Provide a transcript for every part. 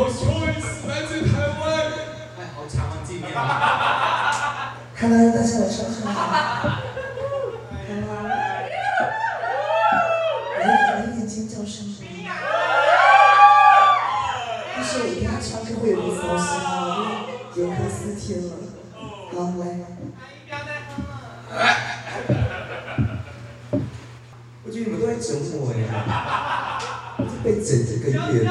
Your choice，来自台湾。哎，好长啊，纪念啊。Hello，大家晚上好。Hello。来来一点尖叫声。但是我一定要唱歌会有点骚心啊，因为有客四天了。好，来。我觉得你们都在整我呀，被整这个月了。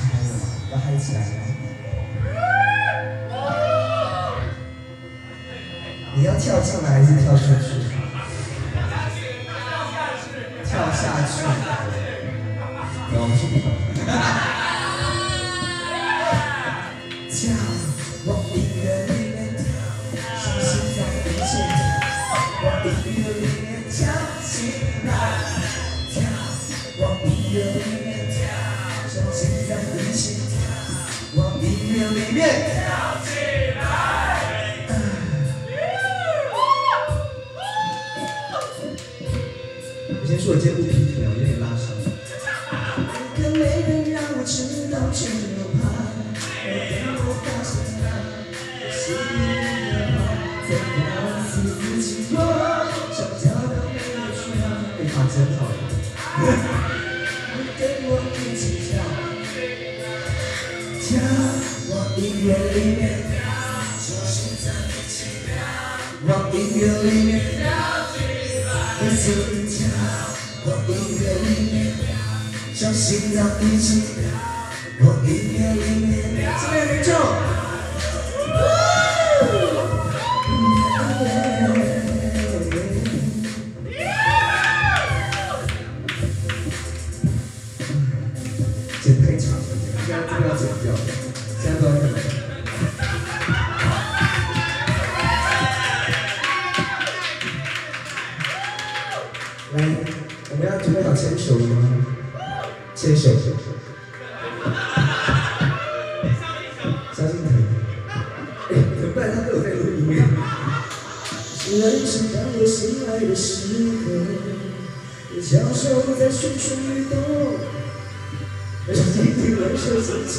开了吗？要嗨起来了！你要跳上来还是跳下去？跳下去。跳下去跳。跳，我先说我今天不平衡，我有点拉伤。可没人让我知道，却又怕。我等我发现他，是你的话，在告诉自己我想跳到没有去哪。哎，好真好。你跟我一起跳，跳往音乐里面跳，说心脏一起跳，往音乐里面跳起。跳心脏一起跳，往音乐里面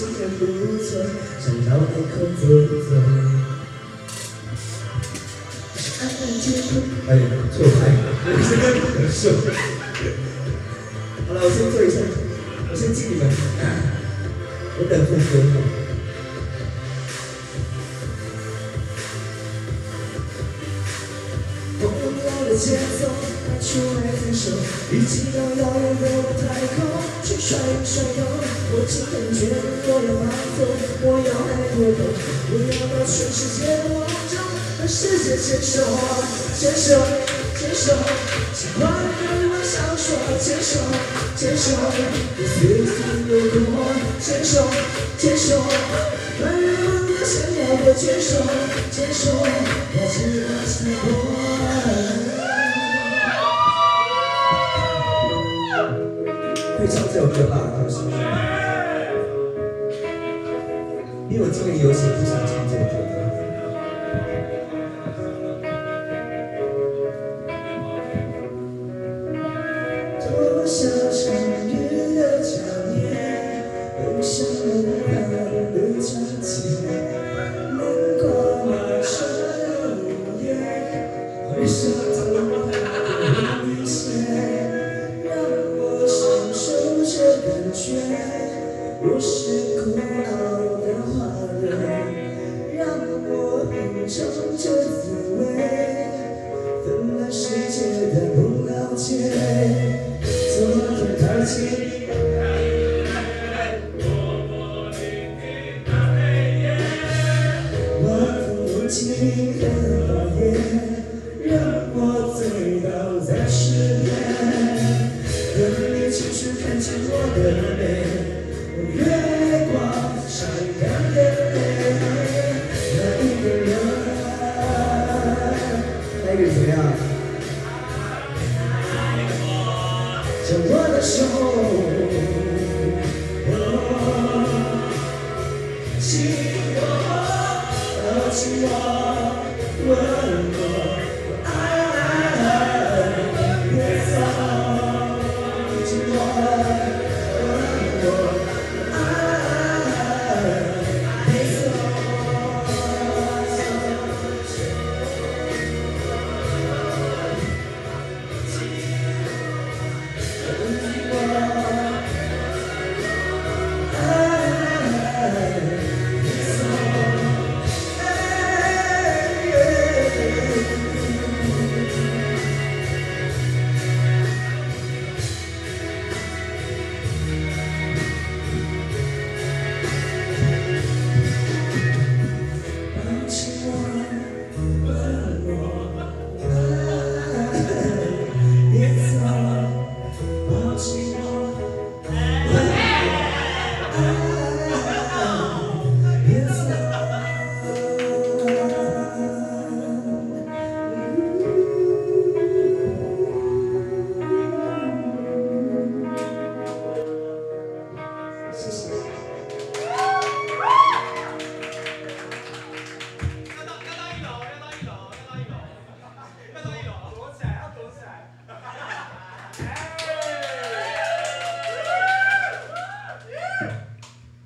心情很不错，想到海口走走。安安静静。哎，错拍，我现在很瘦。好了，我先坐一下，我先敬你们，我等副歌。朋友的出来牵手，一起到遥远的太空去甩甩头。我今天决定我要发疯，我要爱过头，我要把全世界都爱着，和世界牵手，牵手，牵手，喜欢的人我想说，牵手，牵手，我随心有多，牵手，牵手，男人们的想要我牵手，牵手，把自己拉起。这首歌啊，因为我今年有请不想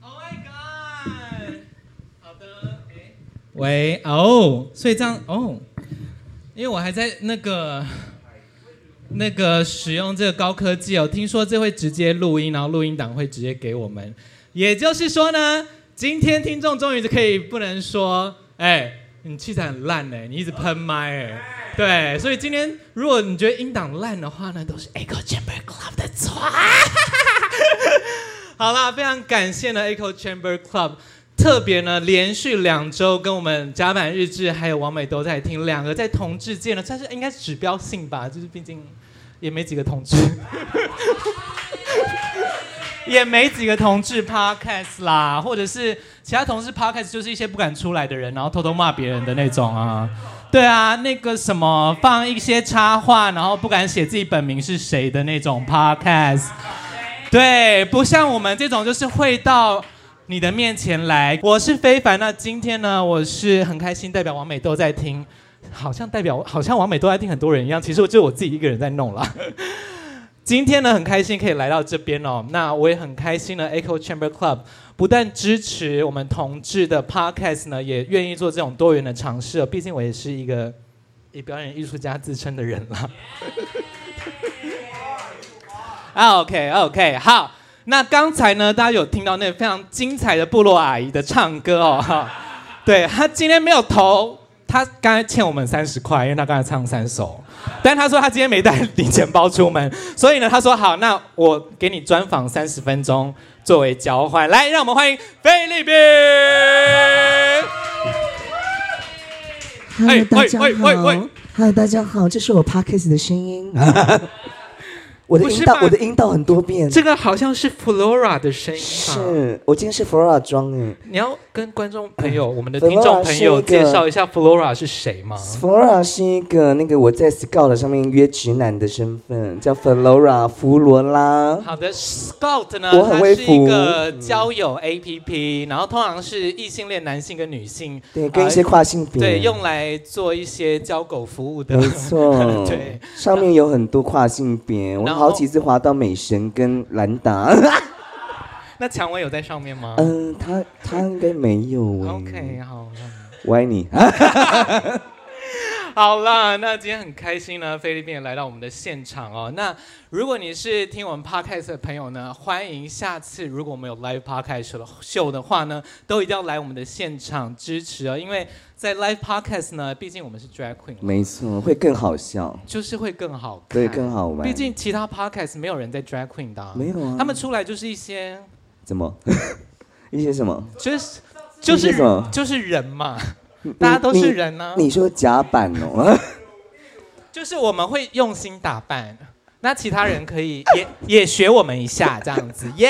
Oh my god！好的，喂，哦，所以这样哦，因为我还在那个那个使用这个高科技哦，听说这会直接录音，然后录音档会直接给我们，也就是说呢，今天听众终于可以不能说，哎，你器材很烂哎，你一直喷麦哎，对，所以今天如果你觉得音档烂的话呢，都是 Echo Chamber Club 的错。好啦，非常感谢呢 Echo Chamber Club，特别呢连续两周跟我们甲板日志还有王美都在听，两个在同志界呢，算是应该是指标性吧，就是毕竟也没几个同志。也没几个同志 podcast 啦，或者是其他同志 podcast，就是一些不敢出来的人，然后偷偷骂别人的那种啊。对啊，那个什么放一些插画，然后不敢写自己本名是谁的那种 podcast。对，不像我们这种，就是会到你的面前来。我是非凡，那今天呢，我是很开心，代表王美都在听，好像代表好像王美都在听很多人一样，其实我就我自己一个人在弄啦。今天呢，很开心可以来到这边哦。那我也很开心呢，Echo Chamber Club 不但支持我们同志的 Podcast 呢，也愿意做这种多元的尝试哦。毕竟我也是一个以表演艺术家自称的人啦。啊，OK OK，好。那刚才呢，大家有听到那个非常精彩的部落阿姨的唱歌哦，哈。对，她今天没有投，她刚才欠我们三十块，因为她刚才唱三首。但他说他今天没带零钱包出门，所以呢，他说好，那我给你专访三十分钟作为交换。来，让我们欢迎菲律宾。Hello，大家好。Hello，大家好，这是我 Parkes 的声音。我的阴道，我的阴道很多遍。这个好像是 Flora 的声音吧？是我今天是 Flora 装哎。你要跟观众朋友、我们的 听众朋友介绍一下 Flora 是谁吗？Flora 是一个那个我在 Scout 上面约直男的身份，叫 Flora 弗罗拉。好的，Scout 呢，它是一个交友 APP，然后通常是异性恋男性跟女性，对，跟一些跨性别，呃，对，用来做一些交狗服务的。没错，对，上面有很多跨性别。好几次滑到美神跟兰达，那蔷薇有在上面吗？嗯，他他应该没有。OK，好，我爱你。好啦，那今天很开心呢，菲律宾也来到我们的现场哦。那如果你是听我们 Podcast 的朋友呢，欢迎下次如果我们有 Live Podcast 的秀的话呢，都一定要来我们的现场支持哦，因为在 Live Podcast 呢，毕竟我们是 Drag Queen，没错，会更好笑，就是会更好看，对，更好玩。毕竟其他 Podcast 没有人在 Drag Queen 的，没有啊，他们出来就是一些怎么？一些什么，就是就是就是人嘛。大家都是人呢、啊。你说假扮哦，就是我们会用心打扮，那其他人可以也 也学我们一下，这样子，耶!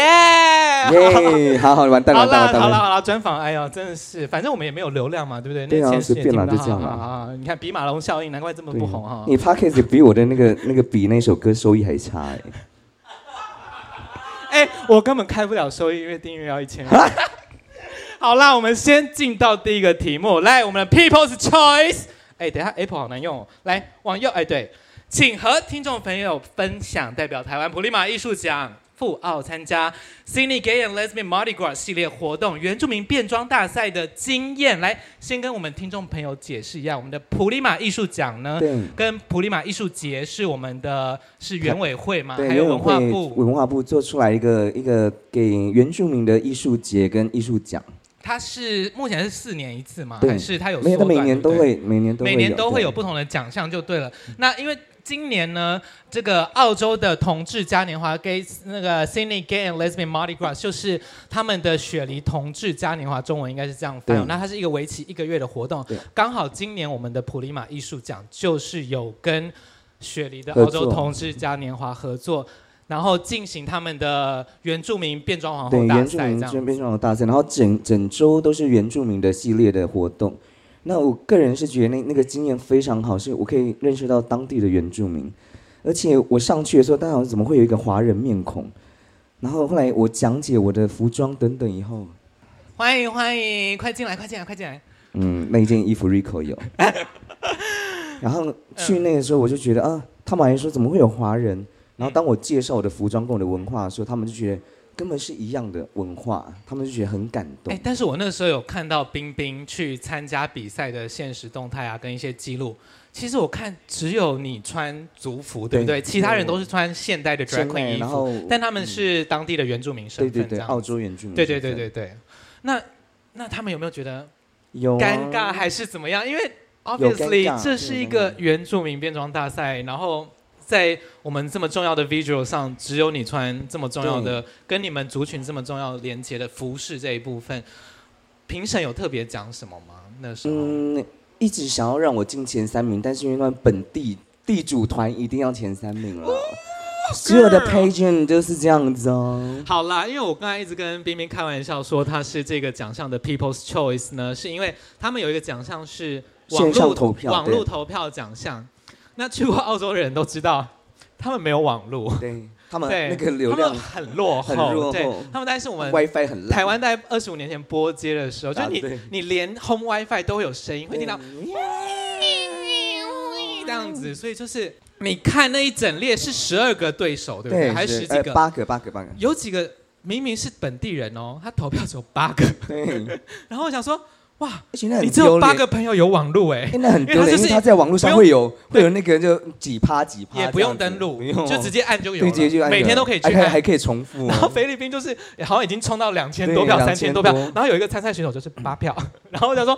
耶，好好完蛋了，好了，好了，好了，专访，哎呦，真的是，反正我们也没有流量嘛，对不对？对啊，那随便啦，就这样啊。你看比马龙效应，难怪这么不红哈。你 Podcast 比我的那个那个比那首歌收益还差哎。哎，我根本开不了收益，因为订阅要一千。好啦，我们先进到第一个题目。来，我们的 People's Choice。哎，等一下，Apple 好难用哦。来，往右，哎，对，请和听众朋友分享代表台湾普利马艺术奖赴澳参加 Sydney Gay and Lesbian Mardi Gras 系列活动原住民变装大赛的经验。来，先跟我们听众朋友解释一下，我们的普利马艺术奖呢，跟普利马艺术节是我们的是原委会嘛，还有文化部文化部做出来一个一个给原住民的艺术节跟艺术奖。它是目前是四年一次吗？对，还是它有？没有，它每年都会，每年都会，每年都会有不同的奖项，就对了。那因为今年呢，这个澳洲的同志嘉年华 Gay 那个 Sydney Gay and Lesbian Mardi Gras 就是他们的雪梨同志嘉年华，中文应该是这样翻。那它是一个为期一个月的活动，刚好今年我们的普利马艺术奖就是有跟雪梨的澳洲同志嘉年华合作。然后进行他们的原住民变装皇后大赛，这样。原住民变装皇后大赛，然后整整周都是原住民的系列的活动。那我个人是觉得那那个经验非常好，是我可以认识到当地的原住民。而且我上去的时候，大家好像怎么会有一个华人面孔？然后后来我讲解我的服装等等以后，欢迎欢迎，快进来快进来快进来。嗯，那一件衣服 Rico 有。然后去那个时候，我就觉得啊，他们还说怎么会有华人？然后当我介绍我的服装跟我的文化的时候，他们就觉得根本是一样的文化，他们就觉得很感动。哎，但是我那个时候有看到冰冰去参加比赛的现实动态啊，跟一些记录。其实我看只有你穿族服，对不对？对，其他人都是穿现代的 drag queen 衣服，然后但他们是当地的原住民身份，对对对，澳洲原住民。对对对对对。那那他们有没有觉得有尴尬还是怎么样？因为 obviously 这是一个原住民变装大赛，然后。在我们这么重要的 visual 上，只有你穿这么重要的，跟你们族群这么重要连接的服饰这一部分，评审有特别讲什么吗？那时候，嗯，一直想要让我进前三名，但是因为那本地地主团一定要前三名了，所有的 pageant 就是这样子哦。好啦，因为我刚才一直跟冰冰开玩笑说他是这个奖项的 People's Choice 呢，是因为他们有一个奖项是网络投票，网络投票奖项。那去过澳洲的人都知道，他们没有网络，对他们那个流量很落后，很落后。对，他们但是我们 WiFi 很烂。台湾在二十五年前拨接的时候，就你你连 Home WiFi 都会有声音，会听到这样子，所以就是你看那一整列是十二个对手，对不对？还是十几个？八个，八个，八个。有几个明明是本地人哦，他投票只有八个。对。然后我想说。哇！你只有八个朋友有网络哎，那很丢脸，因为他在网络上会有会有那个就几趴几趴，也不用登录，就直接按就有，直接就按，每天都可以去看，还可以重复。然后菲律宾就是好像已经冲到两千多票、三千多票，然后有一个参赛选手就是八票，然后我想说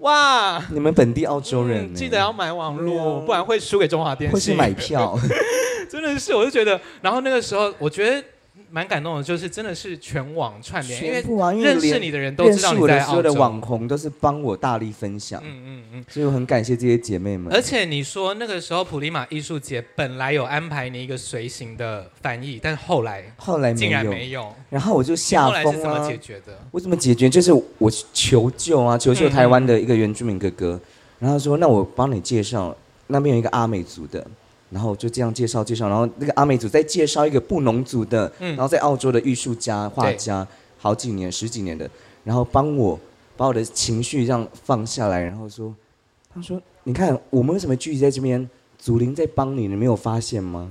哇，你们本地澳洲人记得要买网络，不然会输给中华电信。或是买票，真的是，我就觉得，然后那个时候我觉得。蛮感动的，就是真的是全网串联，因为认识你的人都知道你在澳洲。所有的网红都是帮我大力分享，嗯嗯嗯，所以我很感谢这些姐妹们。而且你说那个时候普利马艺术节本来有安排你一个随行的翻译，但是后来后来竟然没有，然后我就下疯了。后来是怎么解决的？我怎么解决？就是我求救啊，求救台湾的一个原住民哥哥，嗯、然后说那我帮你介绍，那边有一个阿美族的。然后就这样介绍介绍，然后那个阿美族再介绍一个布农族的，嗯、然后在澳洲的艺术家画家，好几年十几年的，然后帮我把我的情绪这样放下来，然后说，他说，你看我们为什么聚集在这边？祖灵在帮你，你没有发现吗？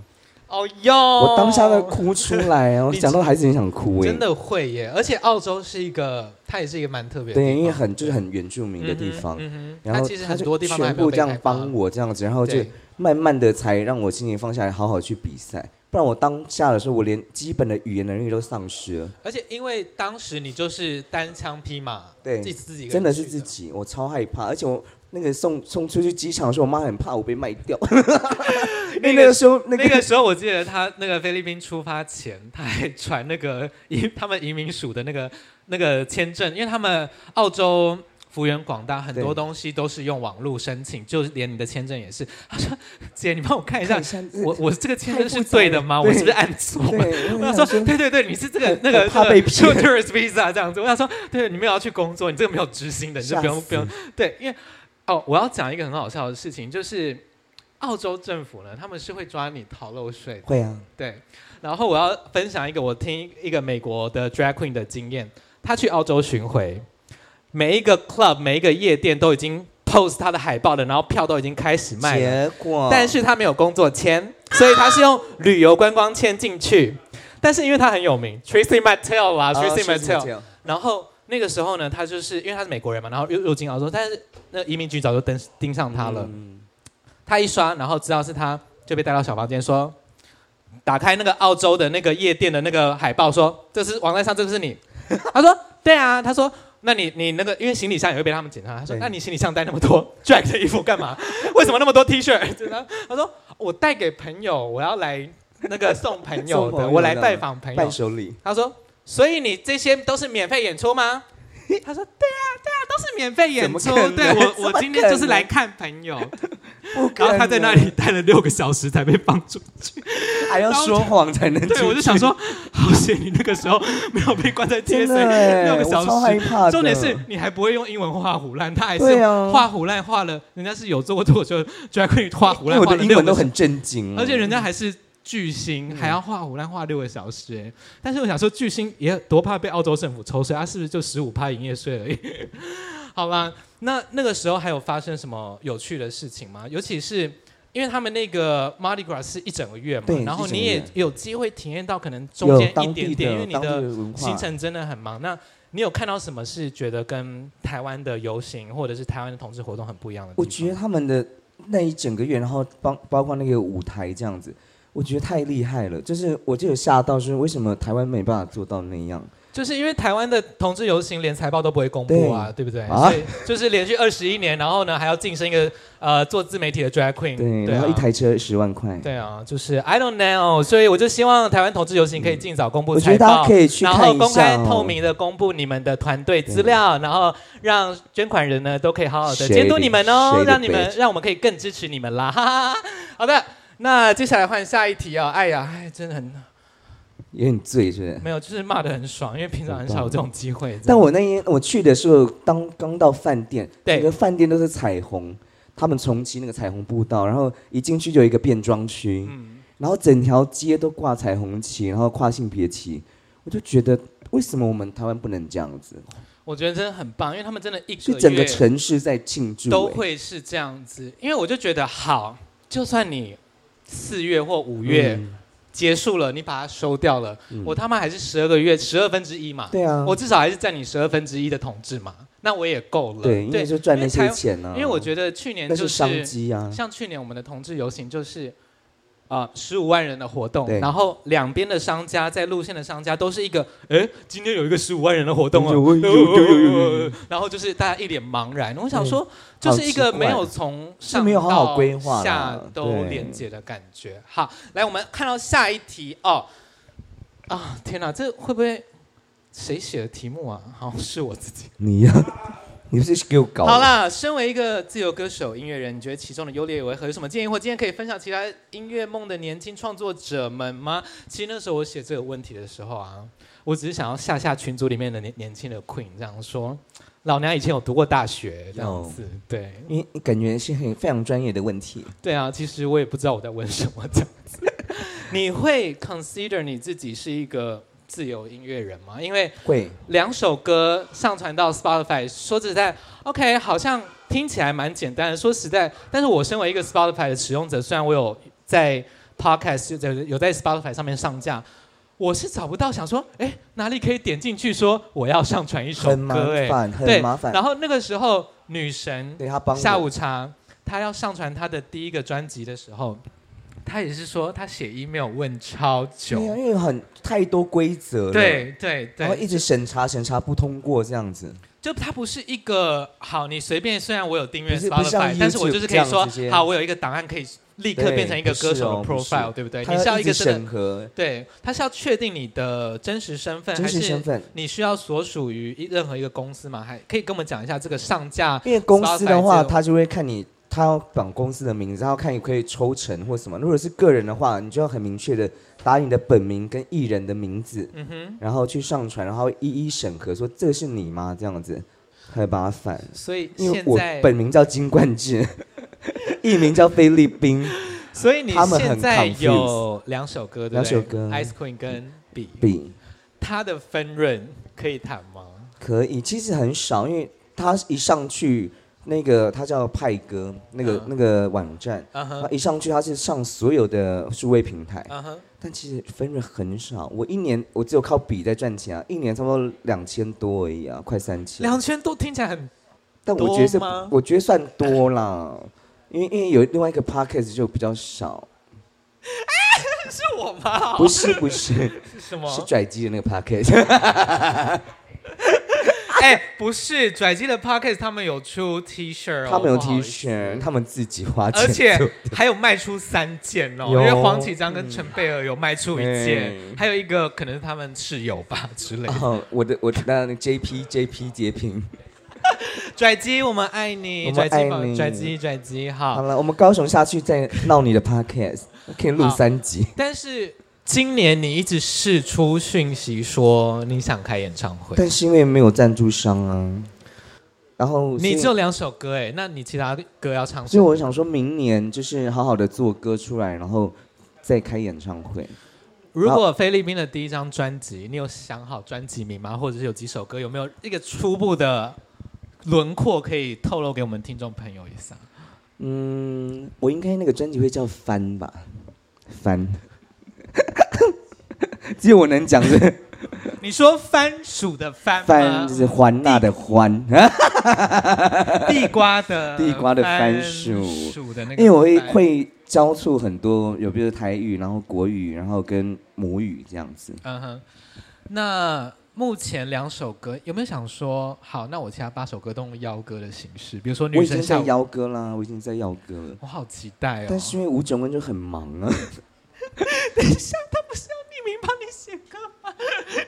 哦哟！我当下在哭出来，我想到还是很想哭哎。真的会耶，而且澳洲是一个，它也是一个蛮特别的。对，因为很就是很原住民的地方，嗯嗯、然后它就全部这样帮我这样子，然后就慢慢的才让我心情放下来，好好去比赛。不然我当下的时候，我连基本的语言能力都丧失了。而且因为当时你就是单枪匹马，对，自己自己真的是自己，我超害怕，而且我。那个送送出去机场的时候，我妈很怕我被卖掉。那个时候，那个时候我记得他那个菲律宾出发前，他还传那个移他们移民署的那个那个签证，因为他们澳洲幅员广大，很多东西都是用网络申请，就连你的签证也是。他说：“姐，你帮我看一下，我我这个签证是对的吗？我是不是按错？”我说：“对对对，你是这个 那个怕被骗 tourist visa 这样子。”我想说：“对，你没有要去工作，你这个没有执行的，你就不用不用。”对，因为。哦，我要讲一个很好笑的事情，就是澳洲政府呢，他们是会抓你逃漏税的。会啊，对。然后我要分享一个我听一个美国的 drag queen 的经验，他去澳洲巡回，每一个 club 每一个夜店都已经 post 他的海报了，然后票都已经开始卖了。结果，但是他没有工作签，所以他是用旅游观光签进去。但是因为他很有名，Tracy Mattel 啊，Tracy Mattel，然后。那个时候呢，他就是因为他是美国人嘛，然后又又进澳洲，但是那移民局早就盯盯上他了。嗯、他一刷，然后知道是他，就被带到小房间说，打开那个澳洲的那个夜店的那个海报，说这是网站上这个是你。他说对啊，他说那你你那个因为行李箱也会被他们检查，他说那你行李箱带那么多 drag 的衣服干嘛？为什么那么多 T 恤？他说我带给朋友，我要来那个送朋友的，友的我来拜访朋友。伴手礼。他说。所以你这些都是免费演出吗？他说：对啊，对啊，都是免费演出。对我，我今天就是来看朋友。然后他在那里待了六个小时才被放出去，还要说谎才能。对，我就想说，好险你那个时候没有被关在街上六个小时。重点是你还不会用英文画虎烂，他还是画虎烂画了。人家是有做过脱口秀，居然可以画虎烂。我的英文都很震惊，而且人家还是。巨星还要画五烂画六个小时哎，但是我想说巨星也多怕被澳洲政府抽税，他是不是就十五趴营业税而已？好吧，那那个时候还有发生什么有趣的事情吗？尤其是因为他们那个 Mardi Gras 是一整个月嘛，然后你也有机会体验到可能中间一点点，因为你的行程真的很忙。那你有看到什么是觉得跟台湾的游行或者是台湾的同志活动很不一样的？我觉得他们的那一整个月，然后包包括那个舞台这样子。我觉得太厉害了，就是我就有吓到，是为什么台湾没办法做到那样？就是因为台湾的同志游行连财报都不会公布啊，对，对不对？啊，就是连续二十一年，然后呢还要晋升一个呃做自媒体的 drag queen，对，对啊，然后一台车十万块，对啊，就是 I don't know，所以我就希望台湾同志游行可以尽早公布财报，我觉得大家可以去看一下，然后公开透明的公布你们的团队资料，然后让捐款人呢都可以好好的监督你们哦，让你们让我们可以更支持你们啦，哈哈哈。好的。那接下来换下一题啊！哎呀，哎，真的很有点醉，是不是？没有，就是骂的很爽，因为平常很少有这种机会。但我那天我去的时候，当刚到饭店，对，整个饭店都是彩虹，他们重启那个彩虹步道，然后一进去就有一个变装区，嗯，然后整条街都挂彩虹旗，然后跨性别旗，我就觉得为什么我们台湾不能这样子？我觉得真的很棒，因为他们真的一个整个城市在庆祝，都会是这样子。因为我就觉得好，就算你。四月或五月结束了，嗯、你把它收掉了，嗯、我他妈还是十二个月十二分之一嘛？对啊，我至少还是占你十二分之一的统治嘛，那我也够了。对，因为就赚那些钱呢、啊。因为我觉得去年就是商机啊，像去年我们的同志游行就是。啊，十五万人的活动，然后两边的商家在路线的商家都是一个，哎，今天有一个十五万人的活动啊，然后就是大家一脸茫然。我想说，就是一个没有从上到下都连接的感觉。好，来，我们看到下一题哦。啊，天哪，这会不会谁写的题目啊？好，是我自己。你呀、啊，你是给我搞。好啦，身为一个自由歌手、音乐人，你觉得其中的优劣为何？有什么建议或今天可以分享其他音乐梦的年轻创作者们吗？其实那时候我写这个问题的时候啊，我只是想要吓吓群组里面的年年轻的 Queen，这样说，老娘以前有读过大学，这样子，对，因为感觉是很非常专业的问题。对啊，其实我也不知道我在问什么，这样子。你会 consider 你自己是一个自由音乐人吗？因为会两首歌上传到 Spotify，说实在，OK，好像听起来蛮简单的。说实在，但是我身为一个 Spotify 的使用者，虽然我有在 Podcast 有有在 Spotify 上面上架，我是找不到想说，哎，哪里可以点进去说我要上传一首歌？很麻烦，很麻烦。然后那个时候，女神下午茶，她要上传她的第一个专辑的时候。他也是说，他写 email 问超久，对啊，因为很太多规则了，对对对，然后一直审查审查不通过这样子。就它不是一个好，你随便，虽然我有订阅 Spotify，但是我就是可以说，好，我有一个档案可以立刻变成一个歌手的 profile，对不对？你是要一个审核，对，他是要确定你的真实身份，真实身份你需要所属于任何一个公司嘛？还可以跟我们讲一下这个上架？因为公司的话，他就会看你。他要绑公司的名字，然后看你可以抽成或什么。如果是个人的话，你就要很明确的打你的本名跟艺人的名字，嗯，然后去上传，然后一一审核，说这个是你吗？这样子，很麻烦。所以因为我本名叫金冠志，艺名叫菲律宾，所以你现在有两首歌，对不对？两首歌，Ice Queen 跟 B B，他的分润可以谈吗？可以，其实很少，因为他一上去。那个他叫派哥，那个、uh. 那个网站，uh 一上去他是上所有的数位平台，uh. 但其实分润很少。我一年我只有靠笔在赚钱啊，一年差不多两千多而已啊，快三千。两千多听起来很，但我觉得是，我觉得算多啦，因为因为有另外一个 podcast 就比较少。哎，是我吗？不是不是，是什么？是拽鸡的那个 podcast。哎、欸，不是拽机的 Podcast，他们有出 T 恤，他们有 T 恤，他们自己花钱，而且还有卖出三件哦，因为黄启章跟陈贝儿有卖出一件，嗯，还有一个可能是他们室友吧之类的。哦，我的我的那 JP JP 截屏，拽机我们爱你，拽机拽机拽机，好，好了，我们高雄下去再闹你的 Podcast，可以录三集，但是。今年你一直释出讯息说你想开演唱会，但是因为没有赞助商啊。然后你只有两首歌哎，那你其他歌要唱什么？所以我想说明年就是好好的做歌出来，然后再开演唱会。如果菲律宾的第一张专辑，你有想好专辑名吗？或者是有几首歌？有没有一个初步的轮廓可以透露给我们听众朋友一下？嗯，我应该那个专辑会叫翻吧，番。只有我能讲的。你说番薯的番就是欢娜的欢，地瓜的地瓜的番薯。薯的那个。因为我会会交错很多，有比如台语，然后国语，然后跟母语这样子。嗯哼。那目前两首歌有没有想说，好，那我其他八首歌都用邀歌的形式，比如说女生。我已经在邀歌啦，我已经在邀歌了。我好期待哦。但是因为吴炯文就很忙啊。等一下，他不是要匿名帮你写歌吗？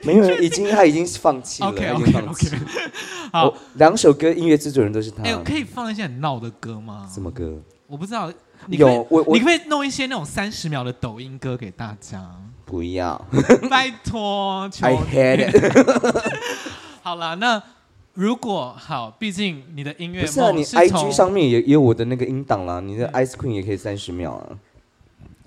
没有，已经他已经放弃了，okay, okay, 已经放弃。Okay. 好，两首歌音乐制作人都是他。哎，可以放一些很闹的歌吗？什么歌？我不知道。有我，我，你可，可以弄一些那种三十秒的抖音歌给大家。不要，拜托，求 I hate it 好了，那如果好，毕竟你的音乐不是啊，你 IG 上面也也有我的那个音档啦，你的 Ice Queen 也可以三十秒啊。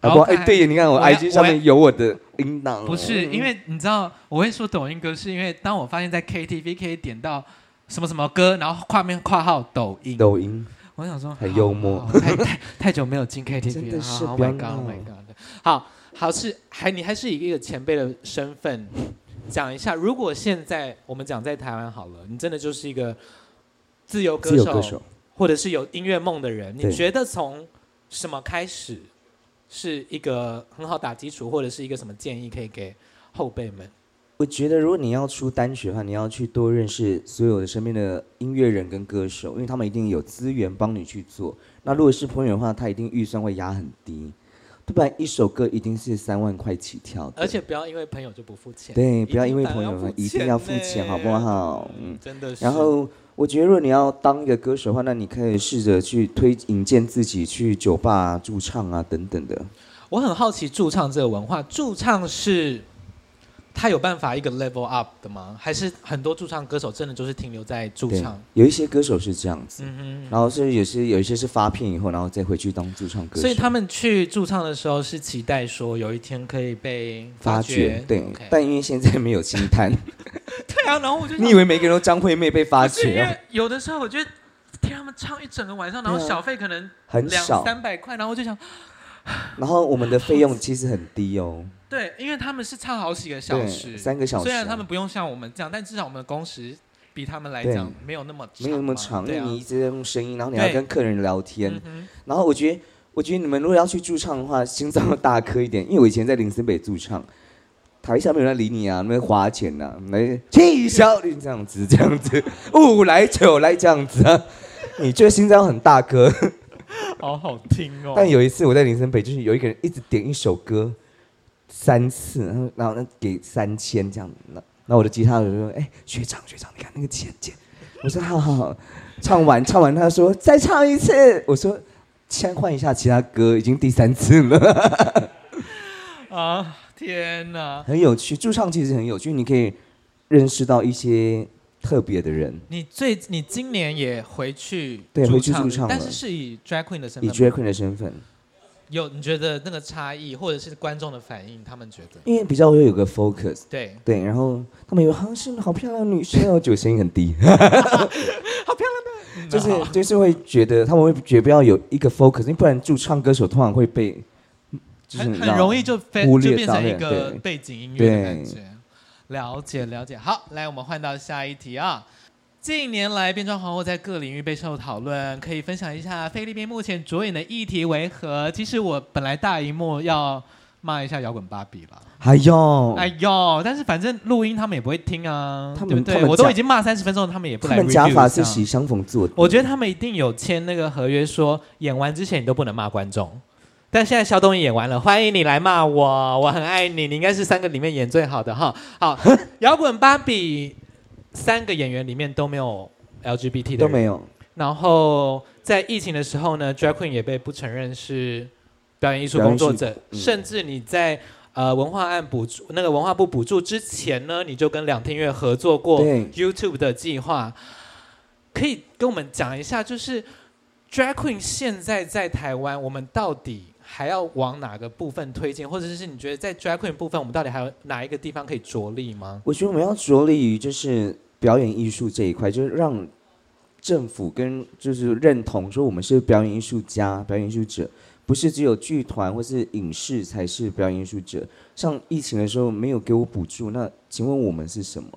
哎，对，你看我 IG 上面有我的音档。不是，因为你知道，我会说抖音歌，是因为当我发现，在 KTV 可以点到什么什么歌，然后画面括号抖音。抖音，我想说很幽默。太太太久没有进 KTV 了。Oh my god，Oh my god。好好是还你还是以一个前辈的身份讲一下，如果现在我们讲在台湾好了，你真的就是一个自由歌手，或者是有音乐梦的人，你觉得从什么开始？是一个很好打基础，或者是一个什么建议可以给后辈们？我觉得，如果你要出单曲的话，你要去多认识所有的身边的音乐人跟歌手，因为他们一定有资源帮你去做。那如果是朋友的话，他一定预算会压很低。不然一首歌一定是三万块起跳，而且不要因为朋友就不付钱。对，不要因为朋友一定要付钱，好不好？嗯，真的是。然后我觉得，如果你要当一个歌手的话，那你可以试着去推引荐自己去酒吧驻唱啊，等等的。我很好奇驻唱这个文化，驻唱是。他有办法一个 level up 的吗？还是很多驻唱歌手真的就是停留在驻唱？有一些歌手是这样子，然后是有些有一些是发片以后，然后再回去当驻唱歌手。所以他们去驻唱的时候是期待说有一天可以被发掘，对。但因为现在没有星探，对啊，然后我就 你以为每个人都张惠妹被发掘？啊？有的时候我觉得听他们唱一整个晚上，然后小费可能两很少三百块，然后我就想，然后我们的费用其实很低哦。对，因为他们是唱好几个小时，三个小时。虽然他们不用像我们这样，但至少我们的工时比他们来讲没有那么长，没有那么长。因为你一直在用声音，然后你要跟客人聊天。然后我觉得，我觉得你们如果要去驻唱的话，心脏要大颗一点。因为我以前在林森北驻唱，台下没有人理你啊，没有花钱呐、啊，没气小这样子，这样子，五来九来这样子啊，你觉得心脏很大颗，好 好听哦。但有一次我在林森北，就是有一个人一直点一首歌。三次，然后然后给三千这样，那那我的吉他手就说：“哎，学长学长，你看那个钱钱。”我说：“好好好。”唱完唱完，他说：“再唱一次。”我说：“先换一下其他歌，已经第三次了。”啊，天哪！很有趣，驻唱其实很有趣，你可以认识到一些特别的人。你最你今年也回去对回去驻唱，但是是以 drag queen 的身份，以 drag queen 的身份。有你觉得那个差异，或者是观众的反应，他们觉得？因为比较会有个 focus，对。对，然后他们以为好像是好漂亮的女生哦，就声音很低，好漂亮的，就是就是会觉得他们会觉得不要有一个 focus，因为不然驻唱歌手通常会被，就是很很容易就忽略就变成一个背景音乐的感觉。了解了解，好，来我们换到下一题啊。近年来，变装皇后在各领域备受讨论，可以分享一下菲律宾目前着眼的议题为何？其实我本来大荧幕要骂一下摇滚芭比了，哎呦，哎呦，但是反正录音他们也不会听啊，他们对不对？我都已经骂三十分钟，他们也不来。他们假发是喜相逢做的，我觉得他们一定有签那个合约说，说演完之前你都不能骂观众。但现在肖东意演完了，欢迎你来骂我，我很爱你，你应该是三个里面演最好的哈。好，摇滚芭比。三个演员里面都没有 LGBT 的，都没有。然后在疫情的时候呢，Drag Queen 也被不承认是表演艺术工作者，嗯、甚至你在呃文化案补助那个文化部补助之前呢，你就跟两厅院合作过 YouTube 的计划，可以跟我们讲一下，就是 Drag Queen 现在在台湾，我们到底还要往哪个部分推进，或者是你觉得在 Drag Queen 部分，我们到底还有哪一个地方可以着力吗？我觉得我们要着力于就是表演艺术这一块，就是让政府跟就是认同说我们是表演艺术家、表演艺术者，不是只有剧团或是影视才是表演艺术者。像疫情的时候没有给我补助，那请问我们是什么？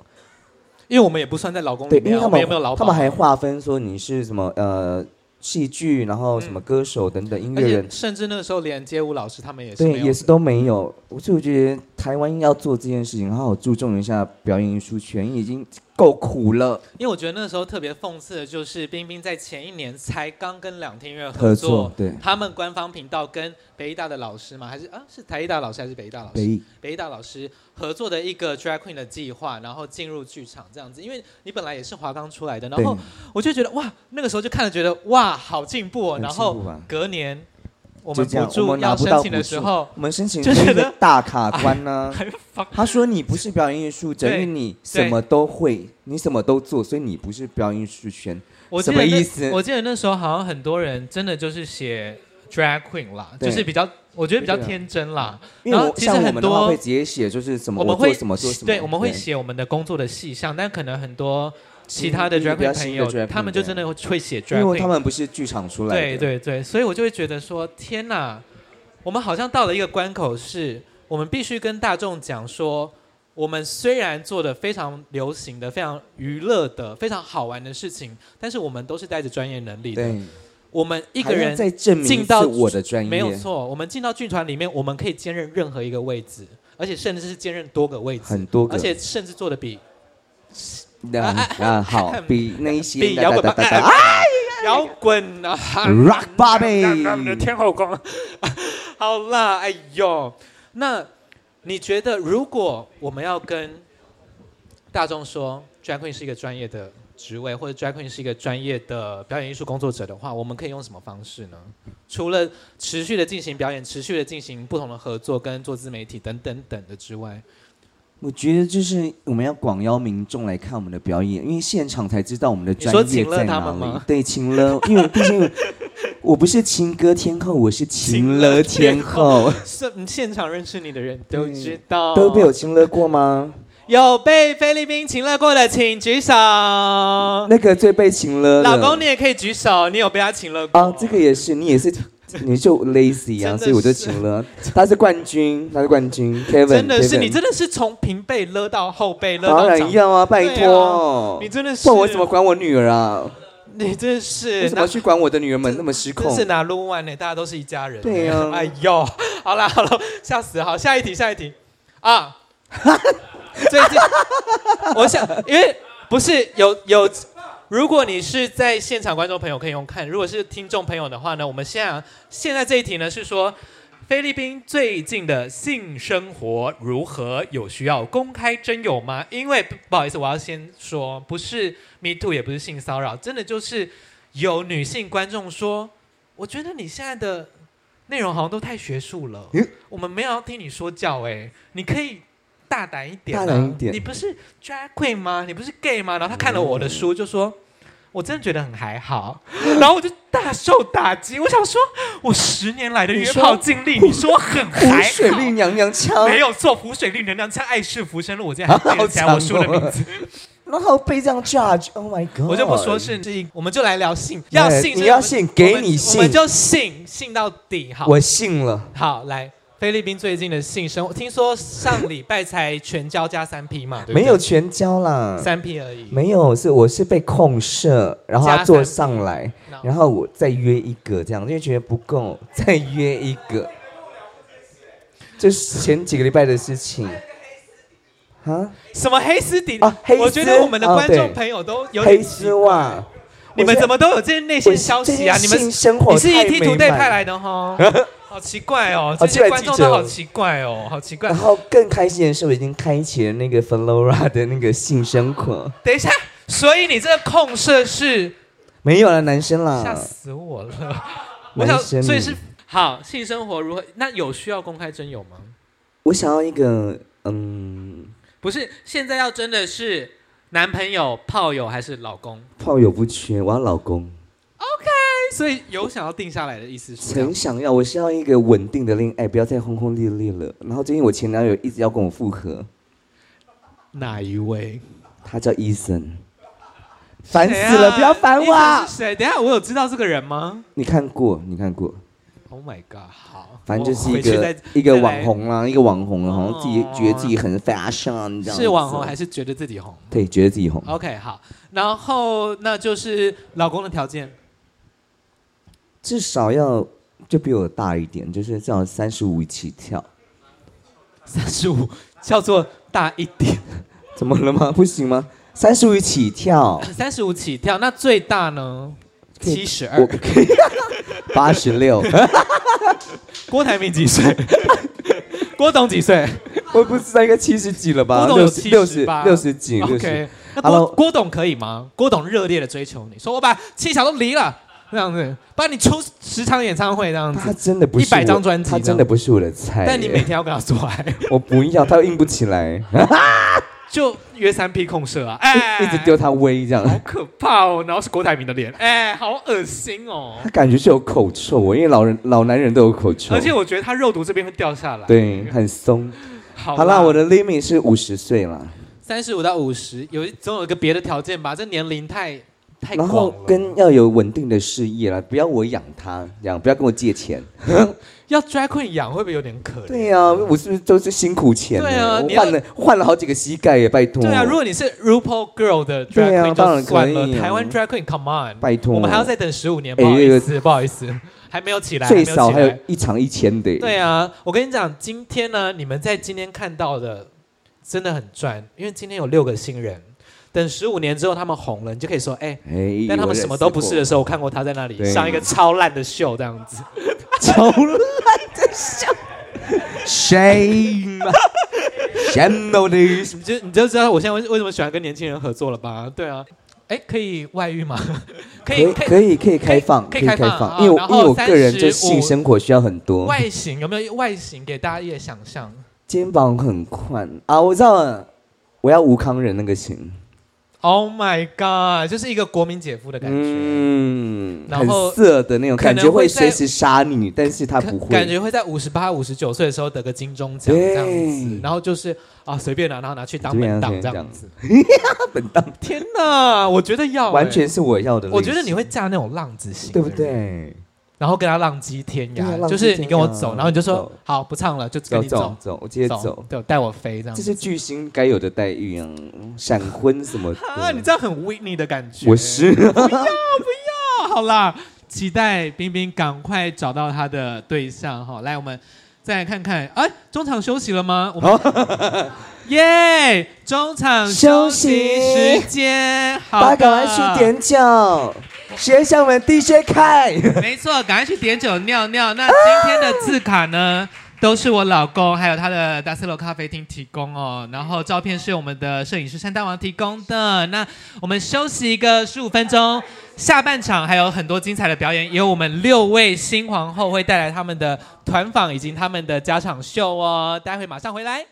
因为我们也不算在劳工里面，对，因为他们有没有劳？他们还划分说你是什么呃。戏剧，然后什么歌手等等音乐人，甚至那个时候连街舞老师他们也是对，也是都没有。我就觉得台湾要做这件事情，好好注重一下表演艺术圈，已经够苦了。因为我觉得那个时候特别讽刺的就是，冰冰在前一年才刚跟两厅院合作，合作，对，他们官方频道跟北艺大的老师吗？还是啊，是台艺大老师还是北艺大老师？北艺，北艺大老师合作的一个 Drag Queen 的计划，然后进入剧场这样子。因为你本来也是华冈出来的，然后我就觉得哇，那个时候就看了觉得哇，好进步哦。然后隔年我们补助要申请的时候，我们申请就觉得大卡关呢。他说你不是表演艺术，等于你什么都会，你什么都做，所以你不是表演艺术圈。什么意思？我记得那时候好像很多人真的就是写。Drag Queen 啦，就是比较，我觉得比较天真啦。然后其实很多会直接写，就是什么我们会什么做什么。对，我们会写我们的工作的细项，但可能很多其他的 Drag Queen 朋友，他们就真的会写 Drag Queen，因为他们不是剧场出来的。对对对，所以我就会觉得说，天哪，我们好像到了一个关口，是我们必须跟大众讲说，我们虽然做的非常流行的、非常娱乐的、非常好玩的事情，但是我们都是带着专业能力的。我们一个人进到我的专业没有错，我们进到剧团里面，我们可以兼任任何一个位置，而且甚至是兼任多个位置，很多个，而且甚至做的比啊啊好，比那些摇滚吧，摇滚啊，Rock Barbie 的天后宫，好啦，哎呦，那你觉得如果我们要跟大众说 Drag Queen 是一个专业的职位，或者 Drag Queen 是一个专业的表演艺术工作者的话，我们可以用什么方式呢？除了持续的进行表演，持续的进行不同的合作，跟做自媒体等等等的之外。我觉得就是我们要广邀民众来看我们的表演，因为现场才知道我们的专业在哪里。对，情勒，因为毕竟我不是情歌天后，我是情勒天后。是，现场认识你的人都知道。都被我情勒过吗？有被菲律宾情勒过的，请举手。那个最被情勒，老公你也可以举手，你有被他情勒过？啊，这个也是，你也是。你就 lazy 啊，所以我就请了。他是冠军，他是冠军。Kevin，真的是你，真的是从平背勒到后背勒到。当然要啊，拜托。你真的是。问我怎么管我女儿啊？你真是。怎么去管我的女儿们那么失控？是拿撸完呢？大家都是一家人。对呀。哎呦，好了好了，吓死了。好，下一题下一题。啊。最近，我想，因为不是有有。如果你是在现场观众朋友可以用看，如果是听众朋友的话呢，我们现在现在这一题呢是说菲律宾最近的性生活如何？有需要公开征友吗？因为不好意思，我要先说，不是 Me Too，也不是性骚扰，真的就是有女性观众说，我觉得你现在的内容好像都太学术了，嗯、我们没有要听你说教，哎，你可以。大胆一点，大胆一点。你不是 drag queen 吗？你不是 gay 吗？然后他看了我的书，就说：“我真的觉得很还好。”然后我就大受打击。我想说，我十年来的约炮经历，你说很还好？浮水绿娘娘腔没有错浮水绿娘娘腔，爱是浮生路。我今天还背起来我书的名字，然后被这样 judge，Oh my god！我就不说是这，我们就来聊性，要性你要信，给你信，我们就信信到底。好，我信了。好，来。菲律宾最近的性生活，听说上礼拜才全交加三 P 嘛？对对，没有全交啦，三 P 而已。没有，是我是被控射，然后他坐上来，然后我再约一个，这样因为觉得不够，再约一个。这是前几个礼拜的事情。啊？什么黑丝底？啊，黑丝。我觉得我们的观众朋友都有黑丝袜。你们怎么都有这些内线消息啊？你们生活你是 ETtoday 派来的 哈？好奇怪哦，这些观众都好奇怪哦，好奇怪。然后更开心的是，我已经开启了那个 Flora 的那个性生活。等一下，所以你这个控射是没有了，男生啦，吓死我了。我想，所以是好性生活如何？那有需要公开真友吗？我想要一个，嗯，不是，现在要真的是男朋友、炮友还是老公？炮友不缺，我要老公。OK。所以有想要定下来的意思是？很想要，我需要一个稳定的恋爱，不要再轰轰烈烈了。然后最近我前男友一直要跟我复合。哪一位？他叫伊森。烦死了！不要烦我。是谁？等下我有知道这个人吗？你看过？你看过？Oh my god！好，反正就是一个一个网红啦，一个网红，好像自己觉得自己很 fashion，这样。是网红还是觉得自己红？对，觉得自己红。OK，好。然后那就是老公的条件。至少要就比我大一点，就是至少三十五起跳。三十五叫做大一点，怎么了吗？不行吗？三十五起跳。三十五起跳，那最大呢？七十二。八十六。郭台铭几岁？郭董几岁？我不知道，应该七十几了吧？郭董有七十八，六十几。OK，那郭郭董可以吗？郭董热烈的追求你，说我把七小都离了。这样子，帮你出十场演唱会这样子，他真的不是一百张专辑，他真的不是我的菜。但你每天要跟他做爱，我不要，他又硬不起来，就约三 P 控社啊，哎，一直丢他威这样，好可怕哦。然后是郭台铭的脸，哎，好恶心哦。他感觉是有口臭哦，因为老人老男人都有口臭，而且我觉得他肉毒这边会掉下来，对，很松。好啦，我的 limit 是五十岁啦，三十五到五十，有总有一个别的条件吧？这年龄太。然后跟要有稳定的事业了，不要我养他，这样不要跟我借钱。要 drag queen 养会不会有点可怜？对呀、啊，我是不是都是辛苦钱？对啊，我换了换了好几个膝盖耶，拜托。对啊，如果你是 RuPaul Girl 的 drag queen，当然可以。台湾 drag queen，come on，拜托，我们还要再等十五年，不好意思，不好意思，还没有起来，最少还有一场一千的。对啊，我跟你讲，今天呢，你们在今天看到的真的很赚，因为今天有六个新人。等十五年之后他们红了，你就可以说，哎、欸，但他们什么都不是的时候，我看过他在那里上一个超烂的秀，这样子，超烂的秀 Shame, shame on this。你就你就知道我现在为为什么喜欢跟年轻人合作了吧？对啊，哎，可以外遇吗？可以可以可以开放，可以开放，因为因为我个人就性生活需要很多。外形有没有外形给大家一点想象？肩膀很宽啊，我知道了，我要吴康仁那个型。Oh my god！就是一个国民姐夫的感觉，嗯，然后很色的那种感觉，会随时杀你，但是他不会。感觉会在五十八、五十九岁的时候得个金钟奖这样子，然后就是啊随便拿，然后拿去当本档这样子。本档，天哪！我觉得要完全是我要的。我觉得你会嫁那种浪子型，对不对？然后跟他浪迹天涯，就是你跟我走，然后你就说好不唱了，就跟你走走，我直接走，对，带我飞这样。这是巨星该有的待遇啊，闪婚什么啊？你这样很 Whitney 的感觉。我是不要不要，好啦，期待冰冰赶快找到他的对象哈。来，我们再来看看，哎，中场休息了吗？我们 耶，中场休息时间，大家赶快去点酒。学校门 DJ 开，没错，赶快去点酒尿尿。那今天的字卡呢，都是我老公还有他的达斯楼咖啡厅提供哦。然后照片是我们的摄影师山大王提供的。那我们休息一个十五分钟，下半场还有很多精彩的表演，也有我们六位新皇后会带来他们的团访以及他们的家场秀哦。待会马上回来。